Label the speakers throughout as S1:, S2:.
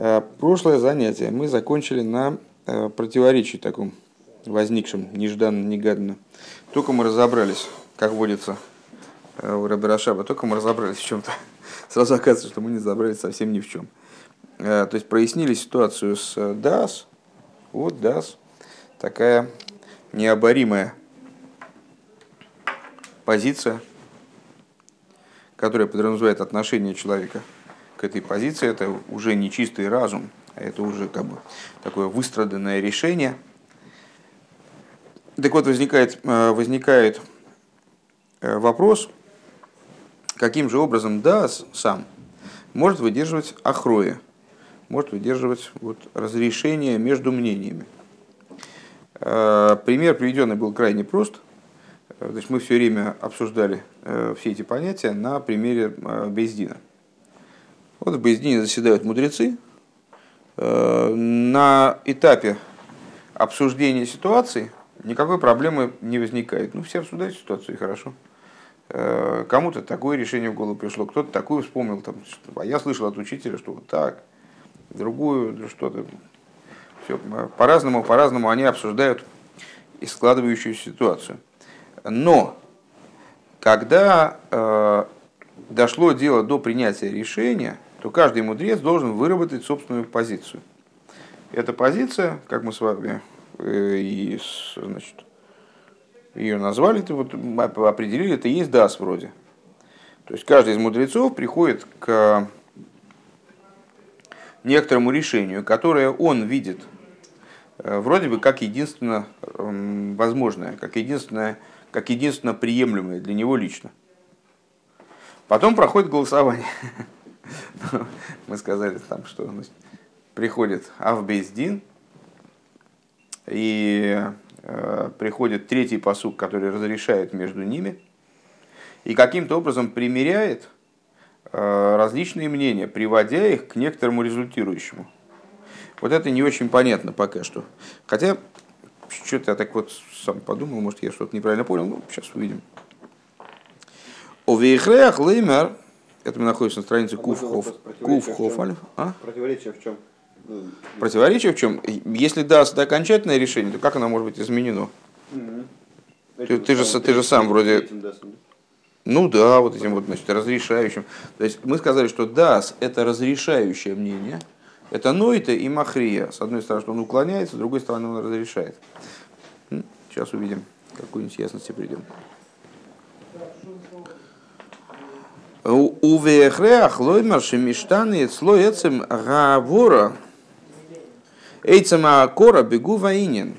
S1: Э, прошлое занятие мы закончили на э, противоречии таком возникшем нежданно-негаданно. Только мы разобрались, как водится э, у Раби Рашаба, только мы разобрались в чем-то. Сразу оказывается, что мы не разобрались совсем ни в чем. То есть прояснили ситуацию с ДАС. Вот ДАС, такая необоримая позиция, которая подразумевает отношение человека к этой позиции, это уже не чистый разум, а это уже как бы такое выстраданное решение. Так вот, возникает, э, возникает э, вопрос, каким же образом Дас сам может выдерживать охроя, может выдерживать вот, разрешение между мнениями. Э, пример приведенный был крайне прост. Значит, мы все время обсуждали все эти понятия на примере Бездина. Вот в Боездине заседают мудрецы. Э, на этапе обсуждения ситуации никакой проблемы не возникает. Ну, все обсуждают ситуацию, и хорошо. Э, кому-то такое решение в голову пришло, кто-то такое вспомнил. Там, а я слышал от учителя, что вот так, другую, что-то. Все, по-разному, по-разному они обсуждают и складывающуюся ситуацию. Но когда э, дошло дело до принятия решения, то каждый мудрец должен выработать собственную позицию. Эта позиция, как мы с вами э, и, значит, ее назвали, это вот, определили, это есть дас вроде. То есть каждый из мудрецов приходит к некоторому решению, которое он видит э, вроде бы как единственно возможное, как единственное, как единственно приемлемое для него лично. Потом проходит голосование. Мы сказали там, что значит, приходит Авбейздин, и э, приходит третий посук, который разрешает между ними, и каким-то образом примеряет э, различные мнения, приводя их к некоторому результирующему. Вот это не очень понятно пока что. Хотя, что-то я так вот сам подумал, может, я что-то неправильно понял, ну, сейчас увидим. У Вейхреях Леймер это мы находимся на странице а Кув Хоф. Кув Хоф
S2: а? Противоречие в чем?
S1: Ну, противоречие в чем? Если даст окончательное решение, то как оно может быть изменено? Угу. Ты, ты, же, ты же сам вроде... Ну да, вот этим вот, значит, разрешающим. То есть мы сказали, что дас – это разрешающее мнение, это нойта и махрия. С одной стороны, что он уклоняется, с другой стороны, он разрешает. Сейчас увидим, какую-нибудь ясности придем. У вехреах лоймар шемиштаны слой эцем гавора эйцем акора бегу воинен.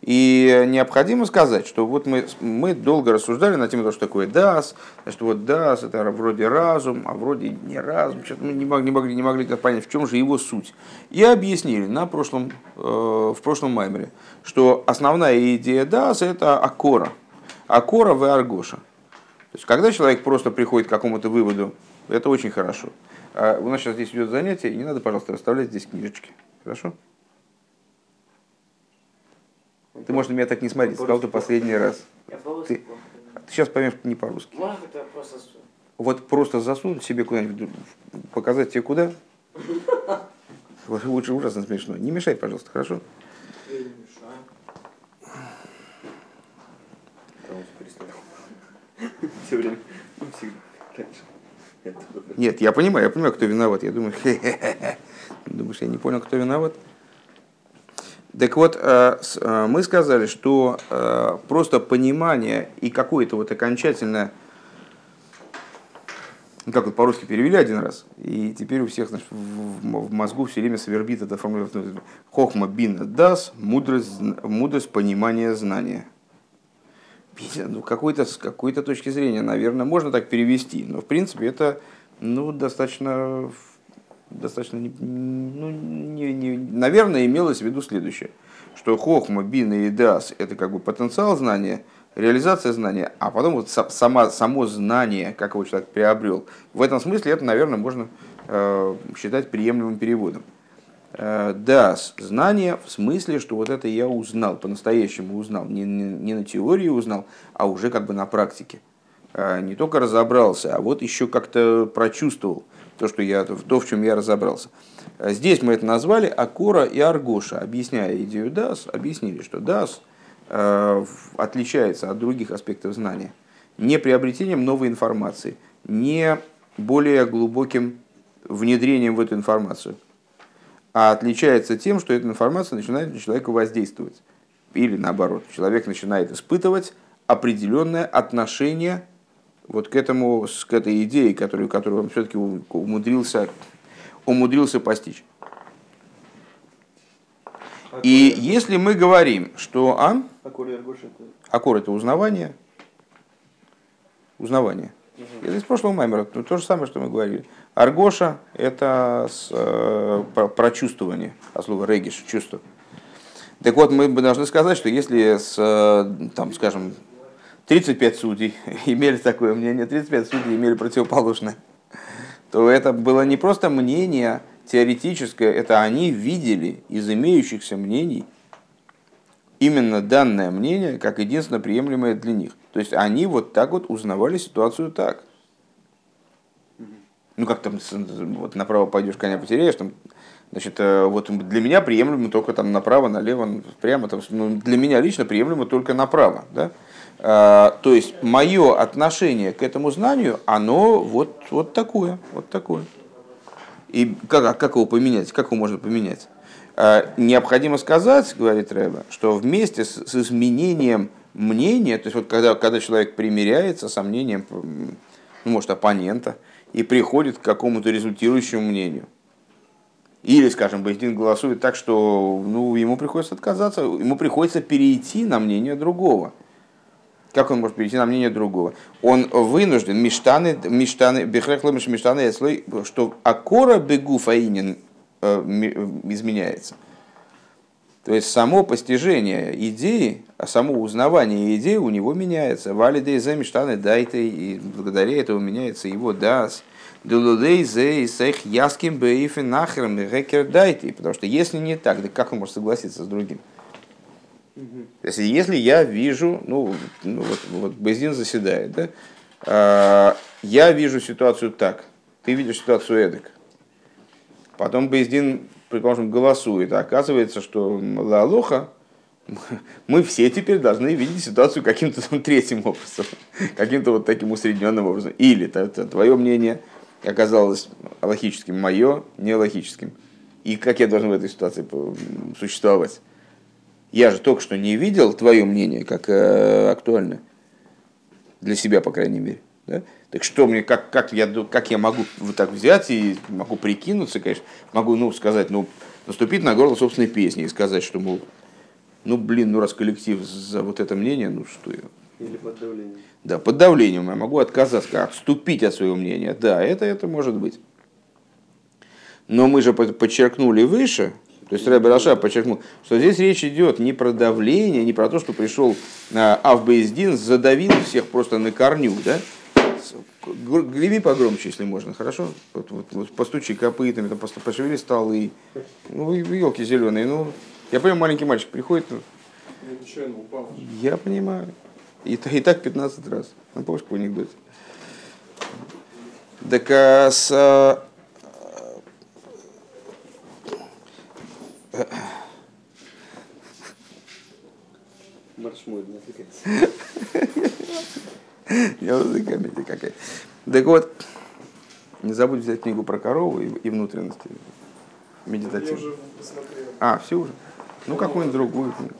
S1: И необходимо сказать, что вот мы, мы долго рассуждали на тему что такое дас, что вот дас это вроде разум, а вроде не разум. Сейчас мы не могли, не могли, не могли понять, в чем же его суть. И объяснили на прошлом, э, в прошлом маймере, что основная идея дас это акора. Акора в аргоша. То есть, когда человек просто приходит к какому-то выводу, это очень хорошо. А у нас сейчас здесь идет занятие, и не надо, пожалуйста, расставлять здесь книжечки. Хорошо? Ты можешь на меня так не смотреть, сказал ты последний раз.
S2: Я ты, ты
S1: сейчас поймешь не по-русски.
S2: просто...
S1: Вот просто засунуть себе куда-нибудь, показать тебе куда. Вот лучше ужасно смешно. Не мешай, пожалуйста, хорошо?
S2: Я не мешаю. Все время. Ну,
S1: Нет, я понимаю, я понимаю, кто виноват. Я думаю, думаешь, я не понял, кто виноват? Так вот, э, э, мы сказали, что э, просто понимание и какое-то вот окончательное, ну, как вот по-русски перевели один раз, и теперь у всех значит, в мозгу все время свербит это формулировка «хохма бин дас» мудрость, мудрость понимания знания ну, какой-то, с какой-то точки зрения, наверное, можно так перевести, но в принципе это ну, достаточно, достаточно ну, не, не, наверное, имелось в виду следующее, что хохма, бина и дас – это как бы потенциал знания, реализация знания, а потом вот сама, само знание, как его человек приобрел. В этом смысле это, наверное, можно э, считать приемлемым переводом. Э, да, знание в смысле, что вот это я узнал, по-настоящему узнал, не, не, не на теории узнал, а уже как бы на практике. Э, не только разобрался, а вот еще как-то прочувствовал то, что я, то, в чем я разобрался. Здесь мы это назвали Акора и Аргоша, объясняя идею Дас, объяснили, что Дас э, отличается от других аспектов знания не приобретением новой информации, не более глубоким внедрением в эту информацию, а отличается тем, что эта информация начинает на человека воздействовать. Или наоборот, человек начинает испытывать определенное отношение вот к, этому, к этой идее, которую, которую он все-таки умудрился, умудрился постичь. И если мы говорим, что а?
S2: И Аргош это...
S1: Аккор это узнавание, узнавание. Это из прошлого маймера, то, то же самое, что мы говорили. Аргоша – это с, э, про чувствование, а слово региш – чувство. Так вот, мы должны сказать, что если, с, э, там, скажем, 35 судей имели такое мнение, 35 судей имели противоположное, то это было не просто мнение теоретическое, это они видели из имеющихся мнений именно данное мнение как единственно приемлемое для них. То есть они вот так вот узнавали ситуацию так. Ну как там вот направо пойдешь, коня потеряешь, там, значит, э, вот для меня приемлемо только там направо, налево, прямо, там, ну, для меня лично приемлемо только направо, да. А, то есть мое отношение к этому знанию, оно вот, вот такое, вот такое. И как, а как его поменять? Как его можно поменять? А, необходимо сказать, говорит Рэба, что вместе с, с изменением мнение, то есть вот когда, когда человек примиряется с мнением, ну, может, оппонента, и приходит к какому-то результирующему мнению. Или, скажем, Бейдин голосует так, что ну, ему приходится отказаться, ему приходится перейти на мнение другого. Как он может перейти на мнение другого? Он вынужден, миштаны, миштаны, бихрехломиш миштаны, что акора бегу фаинин э, изменяется – то есть само постижение идеи, а само узнавание идеи у него меняется. Валидей за мечтаны дайте, и благодаря этому меняется его дас. Дулудей зе сейх яским бейфи нахрам рекер дайте. Потому что если не так, да как он может согласиться с другим? Если, если я вижу, ну, ну вот, вот Бездин заседает, да, а, я вижу ситуацию так, ты видишь ситуацию эдак. Потом Бездин предположим, голосует, а оказывается, что Лалоха, мы все теперь должны видеть ситуацию каким-то там третьим образом, каким-то вот таким усредненным образом. Или твое мнение оказалось логическим, мое не логическим. И как я должен в этой ситуации существовать? Я же только что не видел твое мнение как э, актуально. Для себя, по крайней мере. Да? Так что мне, как, как, я, как я могу вот так взять и могу прикинуться, конечно, могу ну, сказать, ну, наступить на горло собственной песни и сказать, что, мол, ну, блин, ну, раз коллектив за вот это мнение, ну, что я...
S2: Или под давлением.
S1: Да, под давлением я могу отказаться, отступить от своего мнения. Да, это, это может быть. Но мы же подчеркнули выше, то есть Рэбе Раша подчеркнул, что здесь речь идет не про давление, не про то, что пришел Авбейздин, задавил всех просто на корню, да? Греби погромче, если можно, хорошо? Вот, вот, вот постучи копытами, там просто пошевели столы. Ну, елки зеленые. Ну, я понимаю, маленький мальчик приходит. Ну, я понимаю. И, и так 15 раз. Ну, помнишь, какой анекдот? Так а с... А,
S2: Марш мой, не
S1: Я комедия какая. Так вот, не забудь взять книгу про корову и, и внутренности медитативно. А, все уже? Ну, какую-нибудь другую книгу.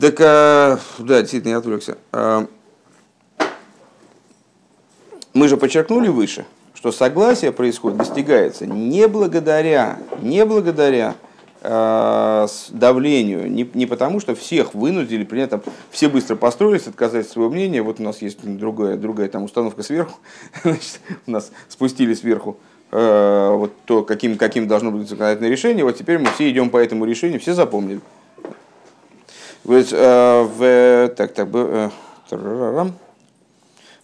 S1: Так, а, да, действительно, я отвлекся. А, мы же подчеркнули выше, что согласие происходит, достигается не благодаря, не благодаря Э, давлению, не, не потому что всех вынудили, при этом все быстро построились, отказать своего мнения, вот у нас есть другая, другая там установка сверху, значит, у нас спустили сверху э, вот то, каким, каким должно быть законодательное решение, вот теперь мы все идем по этому решению, все запомнили. Вот, э, в, так, так, э,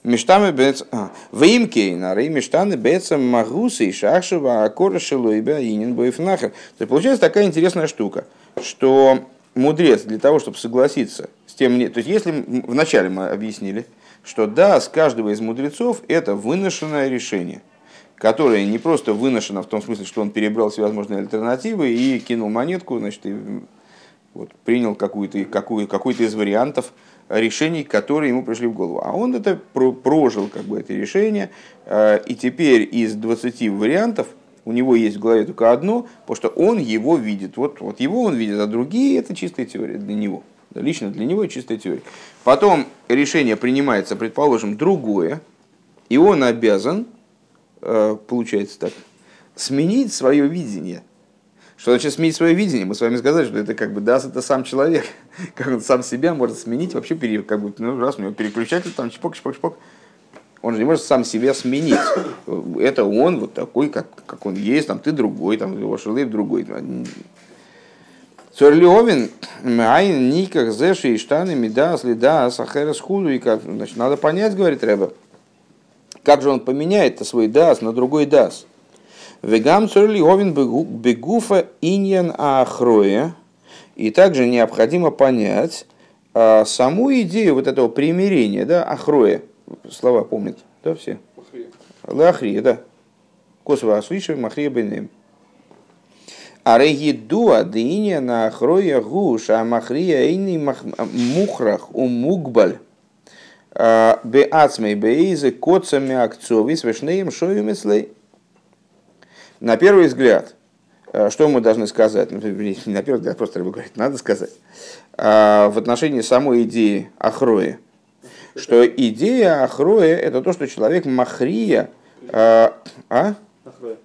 S1: Миштаны бец... А, Веймкейна, рей миштаны бецам магусы и шахшева акора шелуйбя инин бойфнахер. То есть получается такая интересная штука, что мудрец для того, чтобы согласиться с тем... То есть если вначале мы объяснили, что да, с каждого из мудрецов это выношенное решение, которая не просто выношена в том смысле, что он перебрал всевозможные альтернативы и кинул монетку, значит, и вот, принял какую-то, какую, какой-то из вариантов решений, которые ему пришли в голову. А он это прожил, как бы, это решение, э, и теперь из 20 вариантов у него есть в голове только одно, потому что он его видит. Вот, вот его он видит, а другие это чистая теория для него. Лично для него чистая теория. Потом решение принимается, предположим, другое, и он обязан, э, получается так, сменить свое видение. Что значит сменить свое видение? Мы с вами сказали, что это как бы даст это сам человек. Как он сам себя может сменить, вообще пере, как бы, ну, раз у него переключатель, там чпок, чпок, чпок. Он же не может сам себя сменить. Это он вот такой, как, как он есть, там ты другой, там его шелы другой. Цорлиовин, айн никак зеши и штаны меда следа сахера схуду и как значит надо понять, говорит Рэба, как же он поменяет свой дас на другой дас. Вегам цорлиовин бегуфа иньян ахроя. И также необходимо понять а, саму идею вот этого примирения, да, ахроя. Слова помнят, да, все? Лахрия, да. Косово освишиваем, махрия бенем. А регидуа дыня на хроя гуш, а махрия эйни мухрах у мукбаль. А, Беацмей бейзе коцами акцови с вишнеем шоюмислей. На первый взгляд, а, что мы должны сказать? Ну, не на первый взгляд, просто говорить, надо сказать. А, в отношении самой идеи Ахроя. Что идея Ахроя это то, что человек Махрия. А? Ахроя.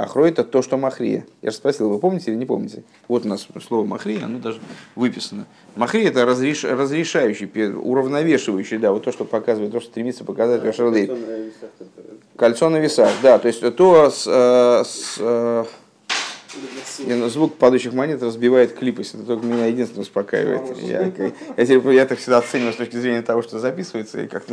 S1: Ахрой это то, что махрия. Я же спросил, вы помните или не помните? Вот у нас слово махрия, оно даже выписано. Махрия это разреш, разрешающий, уравновешивающий, да, вот то, что показывает, то, что стремится показать Рашарлей. Кольцо на весах, да, то есть то с, э, с э, звук падающих монет разбивает клипость. Это только меня единственное успокаивает. Я, я, я, я так всегда оцениваю с точки зрения того, что записывается, и как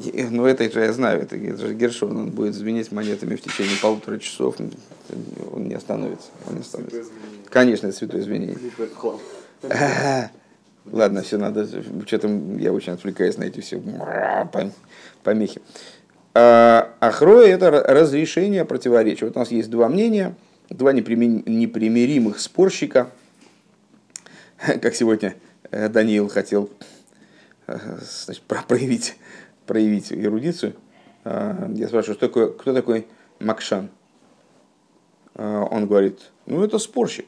S1: ну, ну, это же я знаю, это, это же Гершон, он будет звенеть монетами в течение полутора часов, он не остановится. Он не остановится. Конечно, это святое извинение. Ладно, все надо, что-то я очень отвлекаюсь на эти все помехи. А, Ахроя – это разрешение противоречия. Вот у нас есть два мнения, два непримиримых спорщика, как сегодня э, Даниил хотел э, значит, проявить проявить эрудицию. А, я спрашиваю, что такое, кто такой Макшан? А, он говорит, ну это спорщик.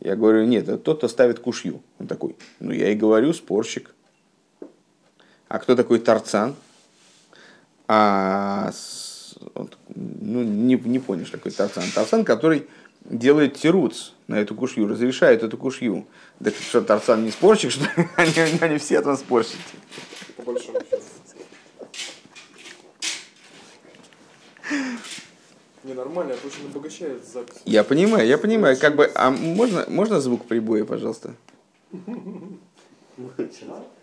S1: Я говорю, нет, это тот, кто ставит кушью. Он такой, ну я и говорю, спорщик. А кто такой Тарцан? А, ну, не, не понял, что такой Тарцан. Тарцан, который делает тируц на эту кушью, разрешает эту кушью. Да что, Тарцан не спорщик, что они, они все там спорщики. По большому счету.
S3: Ненормально, это очень обогащает запись.
S1: Я понимаю, я понимаю. Как бы, а можно, можно звук прибоя, пожалуйста?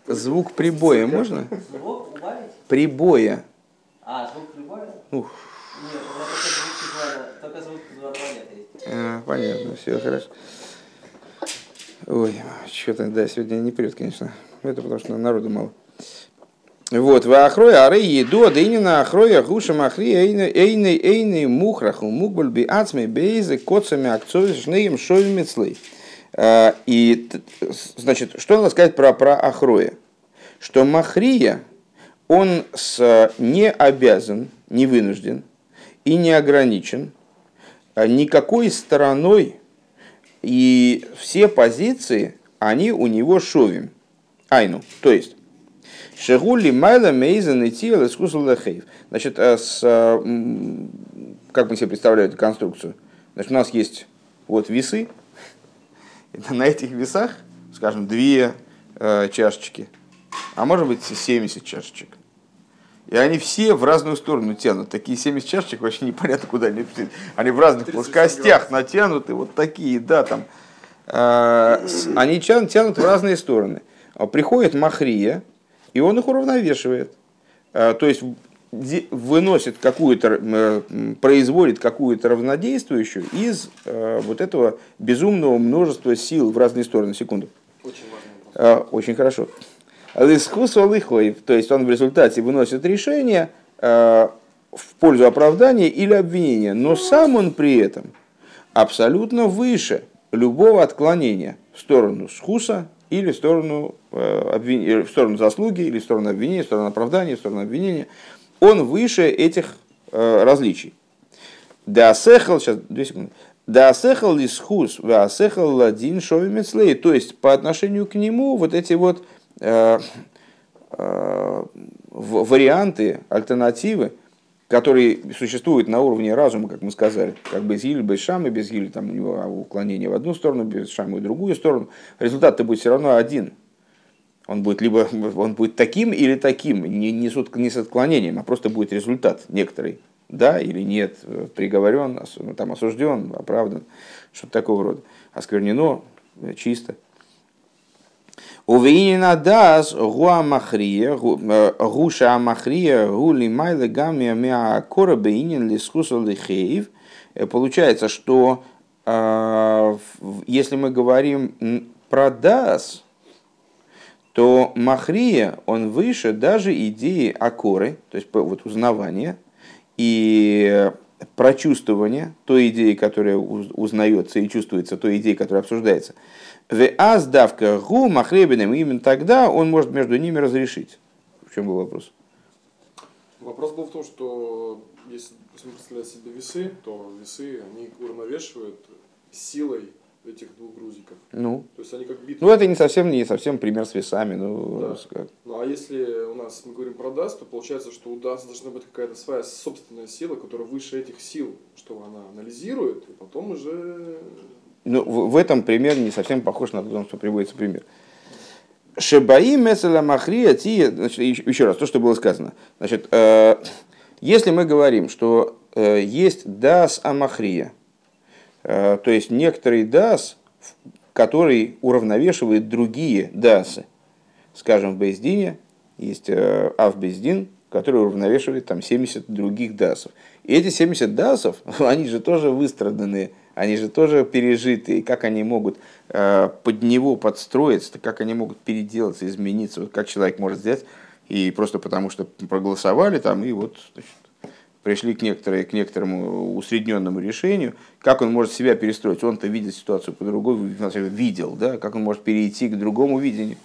S1: Звук прибоя можно?
S4: Звук убавить?
S1: Прибоя.
S4: А, звук прибоя?
S1: Ух.
S4: Нет, у меня только звук звонка есть.
S1: А, понятно, все хорошо. Ой, что-то, да, сегодня не прет, конечно. Это потому что народу мало. Вот, в ахроя ары еду, именно ахроя гуша махри эйны эйны мухраху мукбаль би ацме бейзе коцами акцови шнеем шови мецлей. А, и, значит, что надо сказать про, про ахроя? Что махрия, он с, не обязан, не вынужден и не ограничен а, никакой стороной, и все позиции, они у него шовим. Айну, то есть, Шегули майла мейзен и искусал лехейв. Значит, э, с, э, как мы себе представляем эту конструкцию? Значит, у нас есть вот весы. На этих весах, скажем, две э, чашечки, а может быть 70 чашечек. И они все в разную сторону тянут. Такие 70 чашечек вообще непонятно куда они Они в разных плоскостях натянуты, вот такие, да, там. Э, они тянут, тянут в разные стороны. Приходит Махрия, и он их уравновешивает. А, то есть выносит какую-то, производит какую-то равнодействующую из э, вот этого безумного множества сил в разные стороны. Секунду.
S3: Очень важно.
S1: Очень хорошо. Лискус то есть он в результате выносит решение в пользу оправдания или обвинения, но сам он при этом абсолютно выше любого отклонения в сторону схуса или в сторону, э, обвин... в сторону заслуги, или в сторону обвинения, в сторону оправдания, в сторону обвинения. Он выше этих э, различий. Даасехал, сейчас, две секунды. Даасехал лисхус, ваасехал ладин шовимецлей. То есть, по отношению к нему вот эти вот э, варианты, альтернативы, которые существуют на уровне разума, как мы сказали, как без гиль, без шамы, без гиль, там у него уклонение в одну сторону, без шамы в другую сторону, результат-то будет все равно один. Он будет либо он будет таким или таким, не, не, с, не с отклонением, а просто будет результат некоторый, да или нет, приговорен, там осужден, оправдан, что-то такого рода. Осквернено, чисто. Увейнина дас гуа махрия, гуша махрия, гули майла гамия мя кора бейнин лискуса лихеев. Получается, что если мы говорим про дас, то махрия, он выше даже идеи акоры, то есть вот узнавания и прочувствования той идеи, которая узнается и чувствуется, той идеи, которая обсуждается – в аздавка гу махребиным, именно тогда он может между ними разрешить. В чем был вопрос?
S3: Вопрос был в том, что если, представляем себе весы, то весы, они уравновешивают силой этих двух грузиков.
S1: Ну.
S3: То есть они как битвы.
S1: Ну, это не совсем, не совсем пример с весами. Ну,
S3: Да.
S1: как.
S3: Ну а если у нас мы говорим про даст, то получается, что у даст должна быть какая-то своя собственная сила, которая выше этих сил, что она анализирует, и потом уже
S1: Ну, в, этом пример не совсем похож на то, что приводится пример. Шебаи меселя махрия ти, значит, еще раз, то, что было сказано. Значит, э, если мы говорим, что э, есть дас амахрия, э, то есть некоторый дас, который уравновешивает другие дасы. Скажем, в Бейздине есть э, Авбейздин, который уравновешивает там 70 других дасов. И эти 70 дасов, они же тоже выстраданные, они же тоже пережитые, как они могут э, под него подстроиться, как они могут переделаться, измениться, вот как человек может сделать, и просто потому что проголосовали там, и вот значит, пришли к, некоторой, к некоторому усредненному решению, как он может себя перестроить. Он-то видит ситуацию по-другому, видел, да, как он может перейти к другому видению.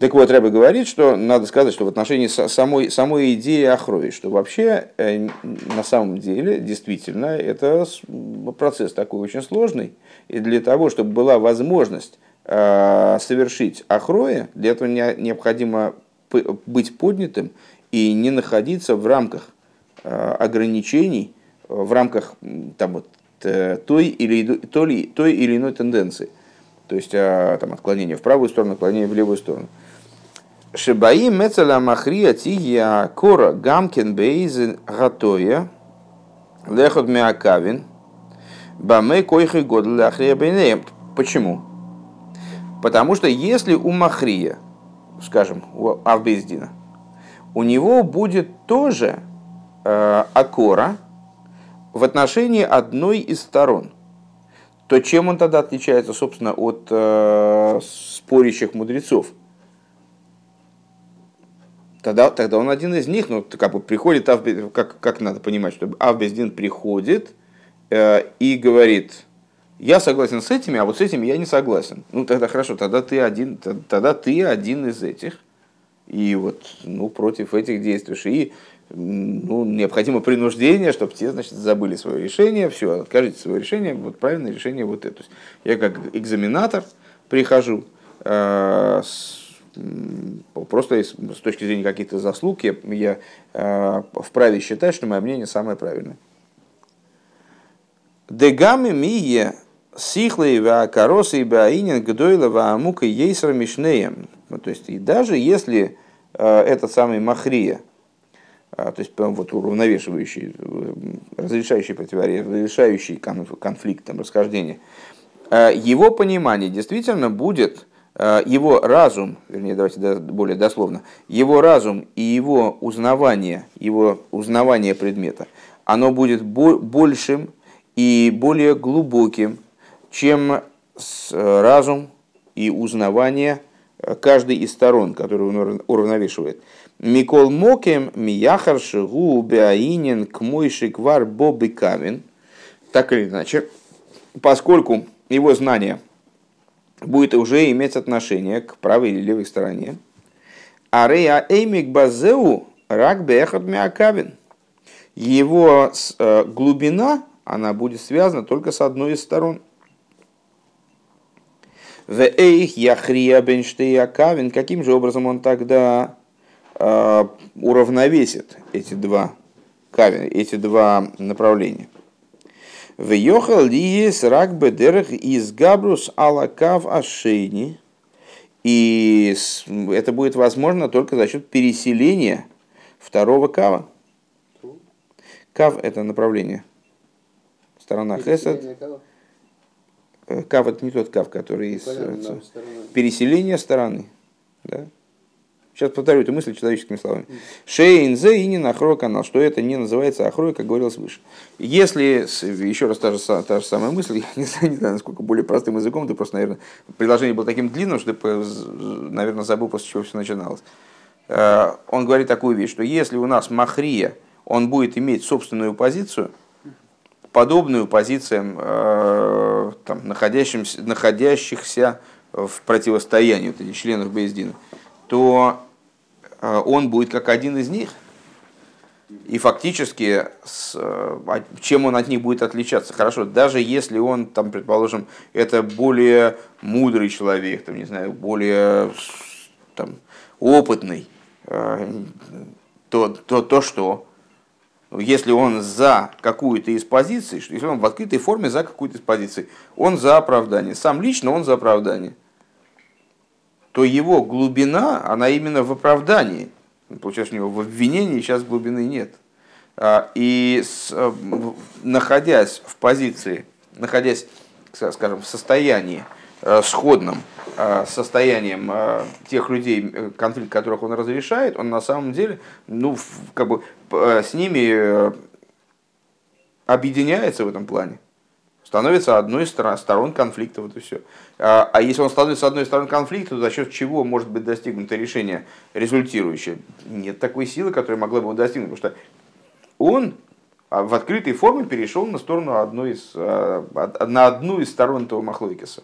S1: Так вот, Рэбе говорит, что надо сказать, что в отношении самой, самой идеи Ахрои, что вообще э, на самом деле действительно это процесс такой очень сложный. И для того, чтобы была возможность э, совершить Ахроя, для этого необходимо быть поднятым и не находиться в рамках э, ограничений, в рамках там, вот, той, или, той, той или иной тенденции. То есть там, отклонение в правую сторону, отклонение в левую сторону. Шибаи мецеля махрия тия кора гамкин бейзен гатоя лехот миакавин баме койхи год ляхрия бейнеем. Почему? Потому что если у махрия, скажем, у Авбездина, у него будет тоже э, акора в отношении одной из сторон, то чем он тогда отличается, собственно, от э, спорящих мудрецов – тогда, тогда он один из них, ну, как бы приходит, как, как надо понимать, что Авбездин приходит э, и говорит, я согласен с этими, а вот с этими я не согласен. Ну, тогда хорошо, тогда ты один, тогда ты один из этих, и вот, ну, против этих действуешь. И ну, необходимо принуждение, чтобы те, значит, забыли свое решение, все, откажите свое решение, вот правильное решение вот это. Я как экзаменатор прихожу э, с просто с точки зрения каких-то заслуг я, я э, вправе считать, что мое мнение самое правильное. Дегами мие сихлей ва коросы и баинин гдойла ва амука ейсра мишнеем. Ну, то есть, и даже если э, этот самый махрия, то есть вот уравновешивающий, разрешающий противоречие, разрешающий конфликт, там, расхождение, его понимание действительно будет Э, его разум, вернее, давайте более дословно, его разум и его узнавание, его узнавание предмета, оно будет большим и более глубоким, чем разум и узнавание э, каждой из сторон, которую он урав- уравновешивает. Микол Мокем, Мияхар Шигу, Беаинин, Кмойши, Квар, Бобы Камен. Так или иначе, поскольку его знание будет уже иметь отношение к правой или левой стороне, Арея Эймик Базеу Рак Бехот Миакавин. Его э, глубина, она будет связана только с одной из сторон. В Эйх Яхрия Бенштея Кавин. Каким же образом он тогда уравновесит эти два эти два направления? В Йохал Лиес Рак Бедерах из Габрус Алакав Ашейни. И это будет возможно только за счет переселения второго кава. Кав – это направление. Сторона Хесед. Э, Кав – это не тот кав, который из... э, Переселение стороны. Да? Сейчас повторю эту мысль человеческими словами. Шейн зе и не нахрой канал, что это не называется ахрой, как говорилось выше. Если, еще раз та же, та же самая мысль, я не знаю, не знаю, насколько более простым языком, ты просто, наверное, предложение было таким длинным, что ты, наверное, забыл, после чего все начиналось. Э, Он говорит такую вещь, что если у нас махрия, он будет иметь собственную позицию, подобную позициям, э, там, находящимся, находящихся в противостоянии вот этих членов Бейздина, то э, он будет как один из них. И фактически, с, э, чем он от них будет отличаться? Хорошо, даже если он, там, предположим, это более мудрый человек, там, не знаю, более там, опытный, э, то, то, то что? Если он за какую-то из позиций, если он в открытой форме за какую-то из позиций, он за оправдание. Сам лично он за оправдание. То его глубина, она именно в оправдании. Получается, у него в обвинении сейчас глубины нет. А, И с, э, находясь в позиции, находясь, ска- скажем, в состоянии э, сходном э, состоянием тех людей, конфликт которых он разрешает, он на самом деле, ну, как бы с ними объединяется в этом плане. Становится одной из стор- сторон конфликта, вот и все. А а если он становится одной из сторон конфликта, то за счет чего может быть достигнуто решение результирующее? Нет такой силы, которая могла бы его достигнуть, потому что он а, в открытой форме перешел на сторону одной из, а, на одну из сторон этого Махлойкиса.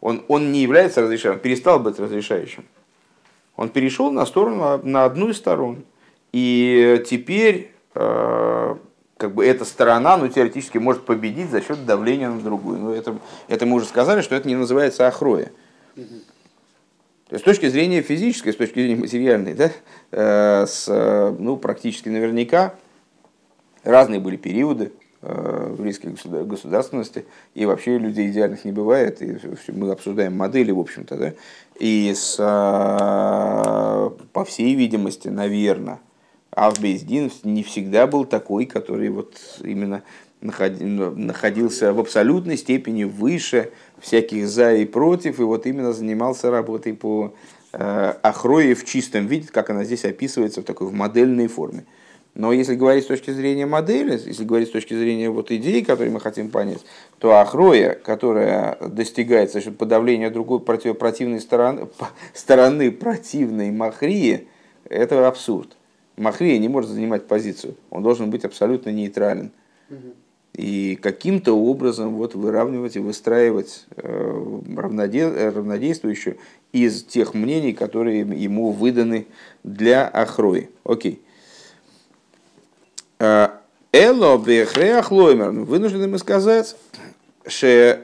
S1: Он, он не является разрешающим, перестал быть разрешающим. Он перешел на сторону, на одну из сторон. И теперь как бы эта сторона, ну, теоретически может победить за счет давления на другую. Но это, это мы уже сказали, что это не называется ахроя. То есть с точки зрения физической, с точки зрения материальной, да, э, с, ну, практически наверняка разные были периоды э, в государ- государственности, и вообще людей идеальных не бывает, и мы обсуждаем модели, в общем-то, да, и с, э, по всей видимости, наверное, Авбейздин не всегда был такой, который вот именно находи- находился в абсолютной степени выше всяких за и против, и вот именно занимался работой по э, Ахрое в чистом виде, как она здесь описывается в такой в модельной форме. Но если говорить с точки зрения модели, если говорить с точки зрения вот идей, которые мы хотим понять, то Ахроя, которая достигается за счет подавления другой против, стороны, стороны противной Махрии, это абсурд. Махрия не может занимать позицию, он должен быть абсолютно нейтрален. И каким-то образом вот выравнивать и выстраивать э, равноде- равнодействующую из тех мнений, которые ему выданы для Ахрои. Окей. Э, Эло бехреах лоймер. Вынуждены мы сказать, что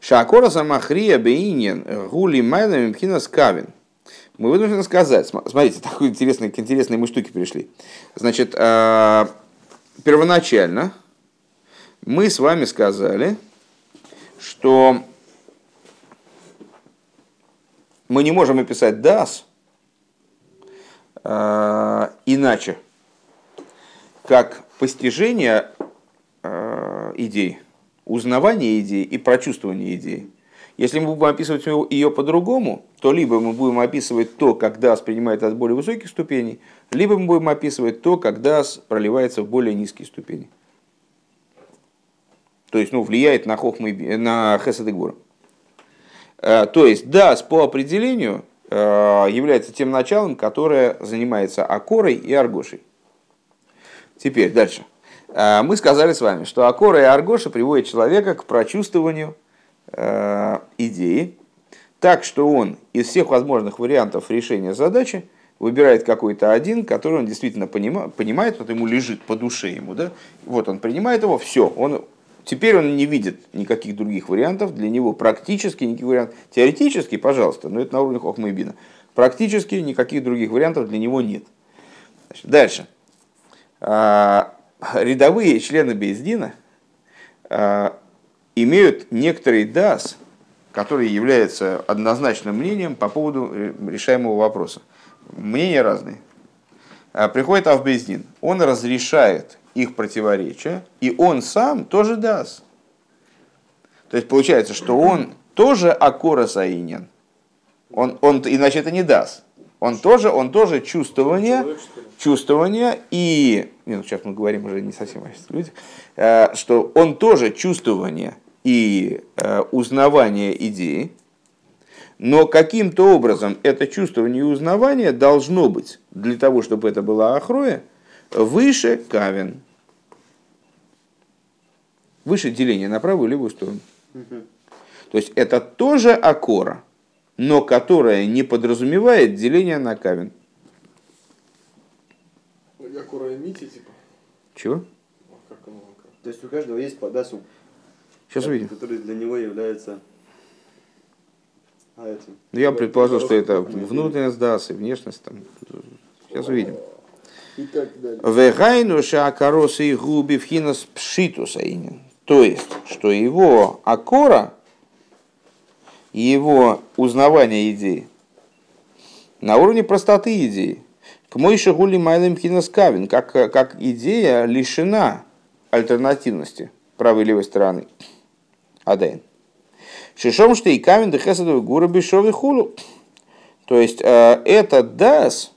S1: Шакора самахрия бейнин гули майлами мкинас кавин. Мы вынуждены сказать, см- смотрите, такой интересный, к интересной мы штуки пришли. Значит, э, первоначально мы с вами сказали, что мы не можем описать дас э, иначе, как постижение э, идей, узнавание идей и прочувствование идей. Если мы будем описывать ее- по-другому, то либо мы будем описывать то, как дас принимает от более высоких ступеней, либо мы будем описывать то, как дас проливается в более низкие ступени. То есть, ну, влияет на хохмы, на хесед и гвура. Э, То есть, дас по определению э, является тем началом, которое занимается акорой и аргошей. Теперь дальше. Э, Мы сказали с вами, что акора и аргоша приводят человека к прочувствованию э, идеи, так что он из всех возможных вариантов решения задачи выбирает какой-то один, который он действительно понима- понимает, вот ему лежит по душе ему, да, вот он принимает его, все, он, теперь он не видит никаких других вариантов, для него практически никаких вариантов, теоретически, пожалуйста, но это на уровне Хохма и Бина, практически никаких других вариантов для него нет. Значит, дальше. Рядовые члены Бездина а, имеют некоторый дас, который является однозначным мнением по поводу э, решаемого вопроса. Мнения разные. А, Приходит Авбездин, он разрешает их противоречия, и он сам тоже даст. То есть получается, что он тоже акора саинен. Он, он, иначе это не даст. Он тоже, он тоже чувствование, чувствование и, не, ну, сейчас мы говорим уже не совсем о людях, э, что он тоже чувствование и э, узнавание идеи, но каким-то образом это чувствование и узнавание должно быть, для того, чтобы это было ахроя, выше кавен, выше деления на правую и левую сторону. То есть это тоже акора, но которая не подразумевает деление на кавен.
S3: Как у Раймити, типа.
S1: Чего?
S3: Как оно? как?
S2: То есть у каждого есть по дасу,
S1: Сейчас увидим.
S2: который для него является а, этим.
S1: Ну, я предположил, что это внутренность ДАС и внешность. Там. Сейчас увидим.
S3: И так далее.
S1: Вегайну шакаросы и губи вхинас пшитуса инин. То есть, что его акора, его узнавание идеи на уровне простоты идеи. К мойши гули майлем хинас кавин, как, как идея лишена альтернативности правой и левой стороны. Адайн. Шишом камень дехесадовый гура бешовый хулу. То есть э, это дас,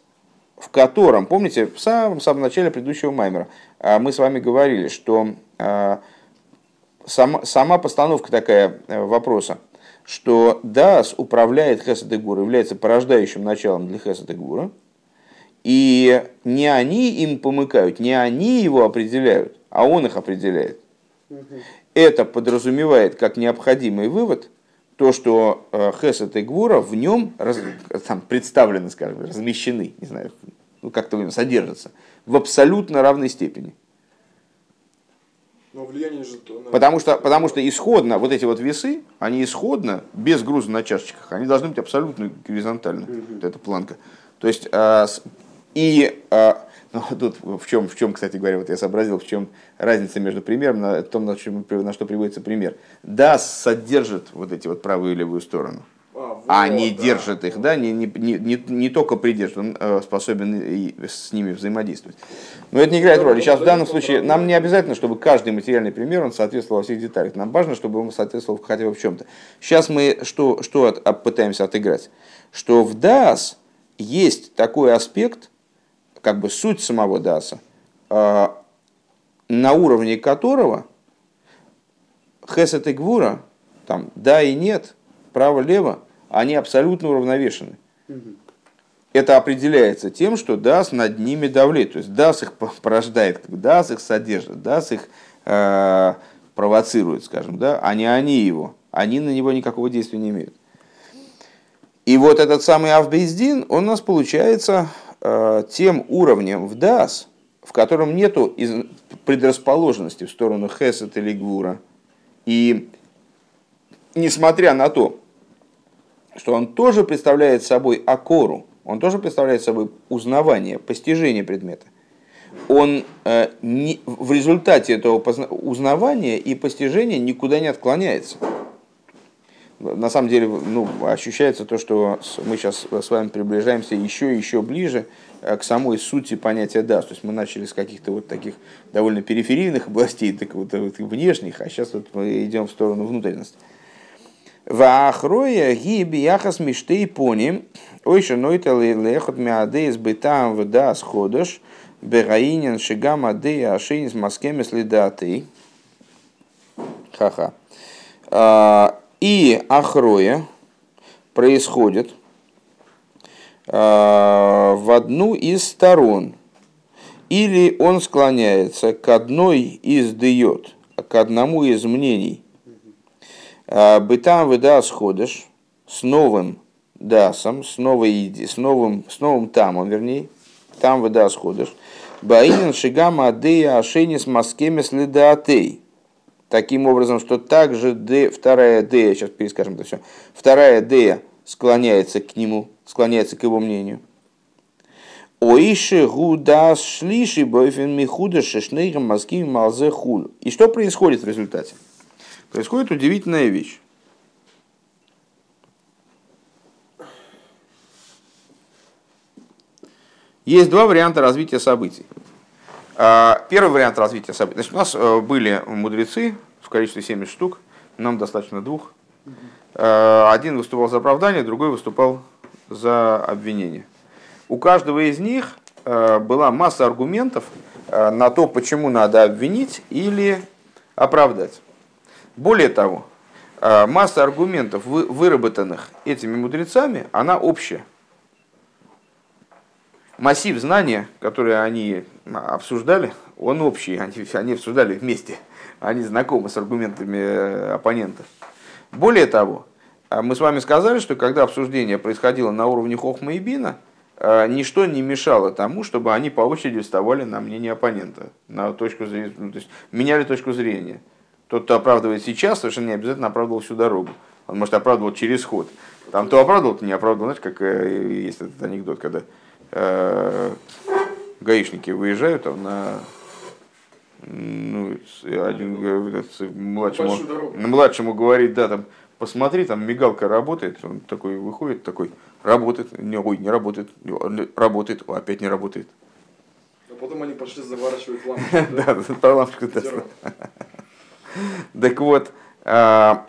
S1: в котором, помните, в самом, самом начале предыдущего маймера э, мы с вами говорили, что э, сама, сама постановка такая вопроса, что дас управляет гура, является порождающим началом для гура, и не они им помыкают, не они его определяют, а он их определяет. Это подразумевает как необходимый вывод то, что э, Хесед и Гвура в нем раз- там, представлены, скажем, размещены, не знаю, ну как-то в нем содержатся, в абсолютно равной степени.
S3: Но влияние же.
S1: Потому что, потому что исходно, вот эти вот весы, они исходно, без груза на чашечках, они должны быть абсолютно горизонтальны, вот эта планка. То есть, с- и а, ну, тут в чем, в чем, кстати говоря, вот я сообразил, в чем разница между примером, на том, на, чем, на что приводится пример. Да, содержит вот эти вот правую и левую сторону,
S3: вот,
S1: а не
S3: да.
S1: держит их, да, не, не, не, не, не только придержит, он э, способен и с ними взаимодействовать. Но это не играет роли. Сейчас в данном случае нам не обязательно, чтобы каждый материальный пример он соответствовал во всех деталях. Нам важно, чтобы он соответствовал хотя бы в чем-то. Сейчас мы что, что от- а, пытаемся отыграть? Что в DAS есть такой аспект, как бы суть самого DAS, э, на уровне которого Хесед и Гвура, там да и нет, право-лево, они абсолютно уравновешены. Это определяется тем, что Дас над ними давлеет. То есть Дас их по- порождает, Дас их содержит, Дас их э, провоцирует, скажем, да, а не они его. Они на него никакого действия не имеют. И вот этот самый Авбейздин, он у нас получается тем уровнем в Дас, в котором нету из- предрасположенности в сторону Хесет или Гвура. И несмотря на то, что он тоже представляет собой акору, он тоже представляет собой узнавание, постижение предмета. Он э, не- в результате этого узнавания и постижения никуда не отклоняется. На самом деле, ну, ощущается то, что мы сейчас с вами приближаемся еще и еще ближе э, к самой сути понятия «даст». То есть мы начали с каких-то вот таких довольно периферийных областей, так вот, вот внешних, а сейчас вот мы идем в сторону внутренности. Ваахроя гиби яхас миштей поним, ой шанойта лехот миадеис бытам вдас ходыш, бераинен шигам адея ашейнис маскемес лидатей. Ха-ха. И Ахроя происходит а, в одну из сторон. Или он склоняется к одной из дает, к одному из мнений. А, Бытам выда сходишь с новым дасом, с, новой, с, новым, с новым тамом, вернее, там выда сходишь. Баинен шигама адея ашенис маскеме следаатей. Таким образом, что также Д, вторая Д, сейчас перескажем это все, вторая Д склоняется к нему, склоняется к его мнению. Оиши гуда шлиши бойфен михуда шешнейгам мазки малзе хулю. И что происходит в результате? Происходит удивительная вещь. Есть два варианта развития событий. А, Первый вариант развития событий. Значит, у нас э, были мудрецы в количестве 70 штук, нам достаточно двух. Э, Один выступал за оправдание, другой выступал за обвинение. У каждого из них э, была масса аргументов на то, почему надо обвинить или оправдать. Более того, масса аргументов, вы- выработанных этими мудрецами, она общая массив знания, который они обсуждали, он общий, они, они обсуждали вместе, они знакомы с аргументами э, оппонентов. Более того, э, мы с вами сказали, что когда обсуждение происходило на уровне Хохма и Бина, э, ничто не мешало тому, чтобы они по очереди вставали на мнение оппонента, на точку зрения, ну, то есть меняли точку зрения. Тот, кто оправдывает сейчас, совершенно не обязательно оправдывал всю дорогу. Он может оправдывал через ход. Там то оправдывал, то не оправдывал. Знаете, как есть этот анекдот, когда гаишники выезжают там на ну, один э, младшему, младшему говорит, да, там, посмотри, там мигалка работает, он такой выходит, такой, работает, не, ой, не работает, работает, О, опять не работает.
S3: А потом они пошли заворачивать лампу.
S1: Да, да, про лампочку. Так вот, а,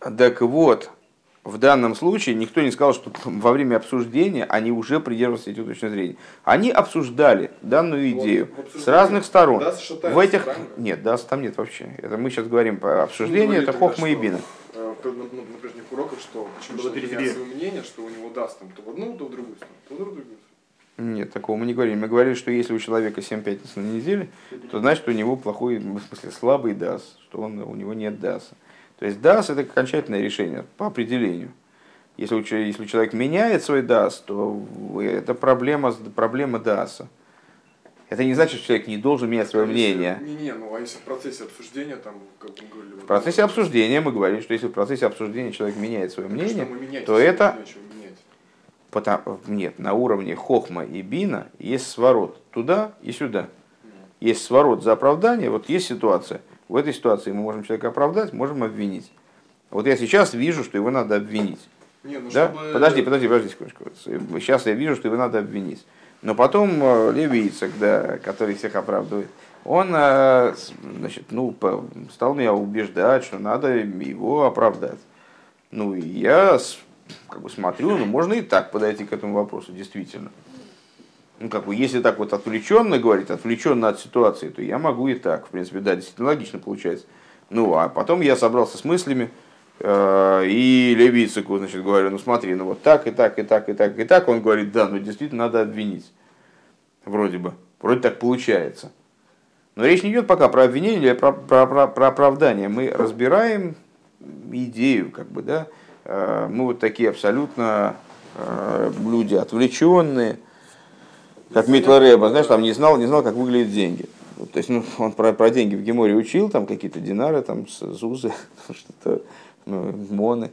S1: так вот, в данном случае никто не сказал, что во время обсуждения они уже придерживались этой точки зрения. Они обсуждали данную
S3: Вот,
S1: идею
S3: в
S1: с разных сторон.
S3: Шатается,
S1: В этих
S3: правильно?
S1: нет, да, там нет вообще. Это мы сейчас говорим про
S3: Вы
S1: обсуждение,
S3: говорили
S1: это хохма и бина.
S3: э, на, на- на прежних уроках, что
S2: периферия.
S3: меняет свое мнение, что у него даст там то в одну, то в другую сторону, то в другую сторону.
S1: Нет, такого мы не говорим. Мы говорили, что если у человека 7 пятниц на неделе, то значит у него плохой, в смысле слабый дас, что он, у него нет даса. То есть дас это окончательное решение по определению. Если если человек меняет свой дас, то это проблема, проблема даса. Это не значит, что человек не должен менять свое
S3: А если-
S1: мнение.
S3: Не, не, ну а если в процессе обсуждения, там, как мы говорили...
S1: В процессе обсуждения мы говорим, что если в процессе обсуждения человек меняет свое мнение, то
S3: то
S1: это. Потому, нет, на уровне хохма и бина есть сворот туда и сюда. Есть сворот за оправдание, вот есть ситуация. В этой ситуации мы можем человека оправдать, можем обвинить. Вот я сейчас вижу, что его надо обвинить.
S3: Не, ну
S1: Да?
S3: чтобы...
S1: Подожди, подожди, подожди секундочку. Сейчас я вижу, что его надо обвинить. Но потом э, Левицек, да, который всех оправдывает, он э, значит, ну, стал меня убеждать, что надо его оправдать. Ну, и я как бы смотрю, ну, можно и так подойти к этому вопросу, действительно. Ну, как бы, если так вот отвлеченно говорить, отвлеченно от ситуации, то я могу и так, в принципе, да, действительно логично получается. Ну, а потом я собрался с мыслями, э, и Левицеку, значит, говорю, ну смотри, ну вот так, и так, и так, и так, и так. Он говорит, да, ну действительно надо обвинить. Вроде бы. Вроде так получается. Но речь не идет пока про обвинение или про, про, про- про оправдание. Мы разбираем идею, как бы, да. Э, Мы вот такие абсолютно э, люди отвлеченные, как Митла Рэба, знаешь, там не знал, не знал, как выглядят деньги. То есть, ну, он про, про деньги в Геморе учил, там какие-то динары, там, зузы, что-то, ну, моны.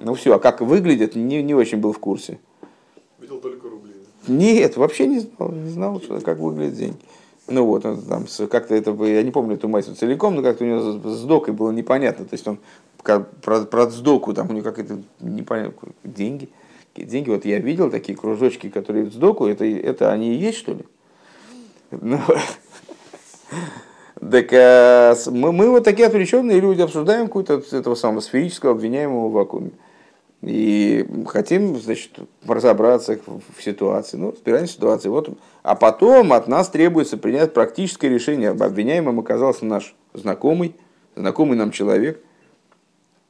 S1: Ну все, а как выглядят, не, не очень был в курсе.
S3: Видел только рубли. да.
S1: Нет, вообще не знал, не знал, что, как выглядят деньги. Ну вот, он там как-то это, я не помню эту мать целиком, но как-то у него с, докой было непонятно. То есть он про, про сдоку, там у него как это непонятно, деньги. Деньги, вот я видел такие кружочки, которые в сдоку, это, это они и есть, что ли? Ну, так а, мы, мы вот такие отвлеченные люди обсуждаем какую-то этого самого сферического обвиняемого в вакууме. И хотим, значит, разобраться в ситуации. Ну, разбираем ситуацию. Вот. А потом от нас требуется принять практическое решение. Обвиняемым оказался наш знакомый, знакомый нам человек,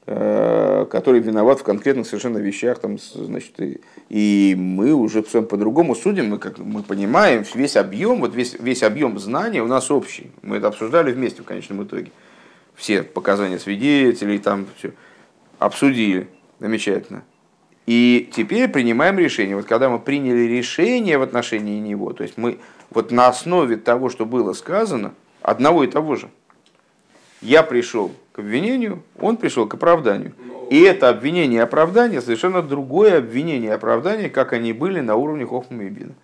S1: который виноват в конкретных совершенно вещах, там, значит, и, и мы уже по-другому судим, мы, как, мы понимаем весь объем, вот весь, весь объем знаний у нас общий. Мы это обсуждали вместе в конечном итоге. Все показания свидетелей, там все обсудили. Замечательно. И теперь принимаем решение. Вот когда мы приняли решение в отношении него, то есть мы вот на основе того, что было сказано, одного и того же. Я пришел к обвинению, он пришел к оправданию. И это обвинение и оправдание совершенно другое обвинение и оправдание, как они были на уровне Хохма и Бина.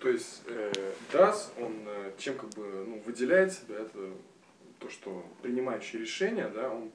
S3: То есть э, ДАС, он э, чем как бы ну, выделяет себя, это то, что принимающий решение, да, он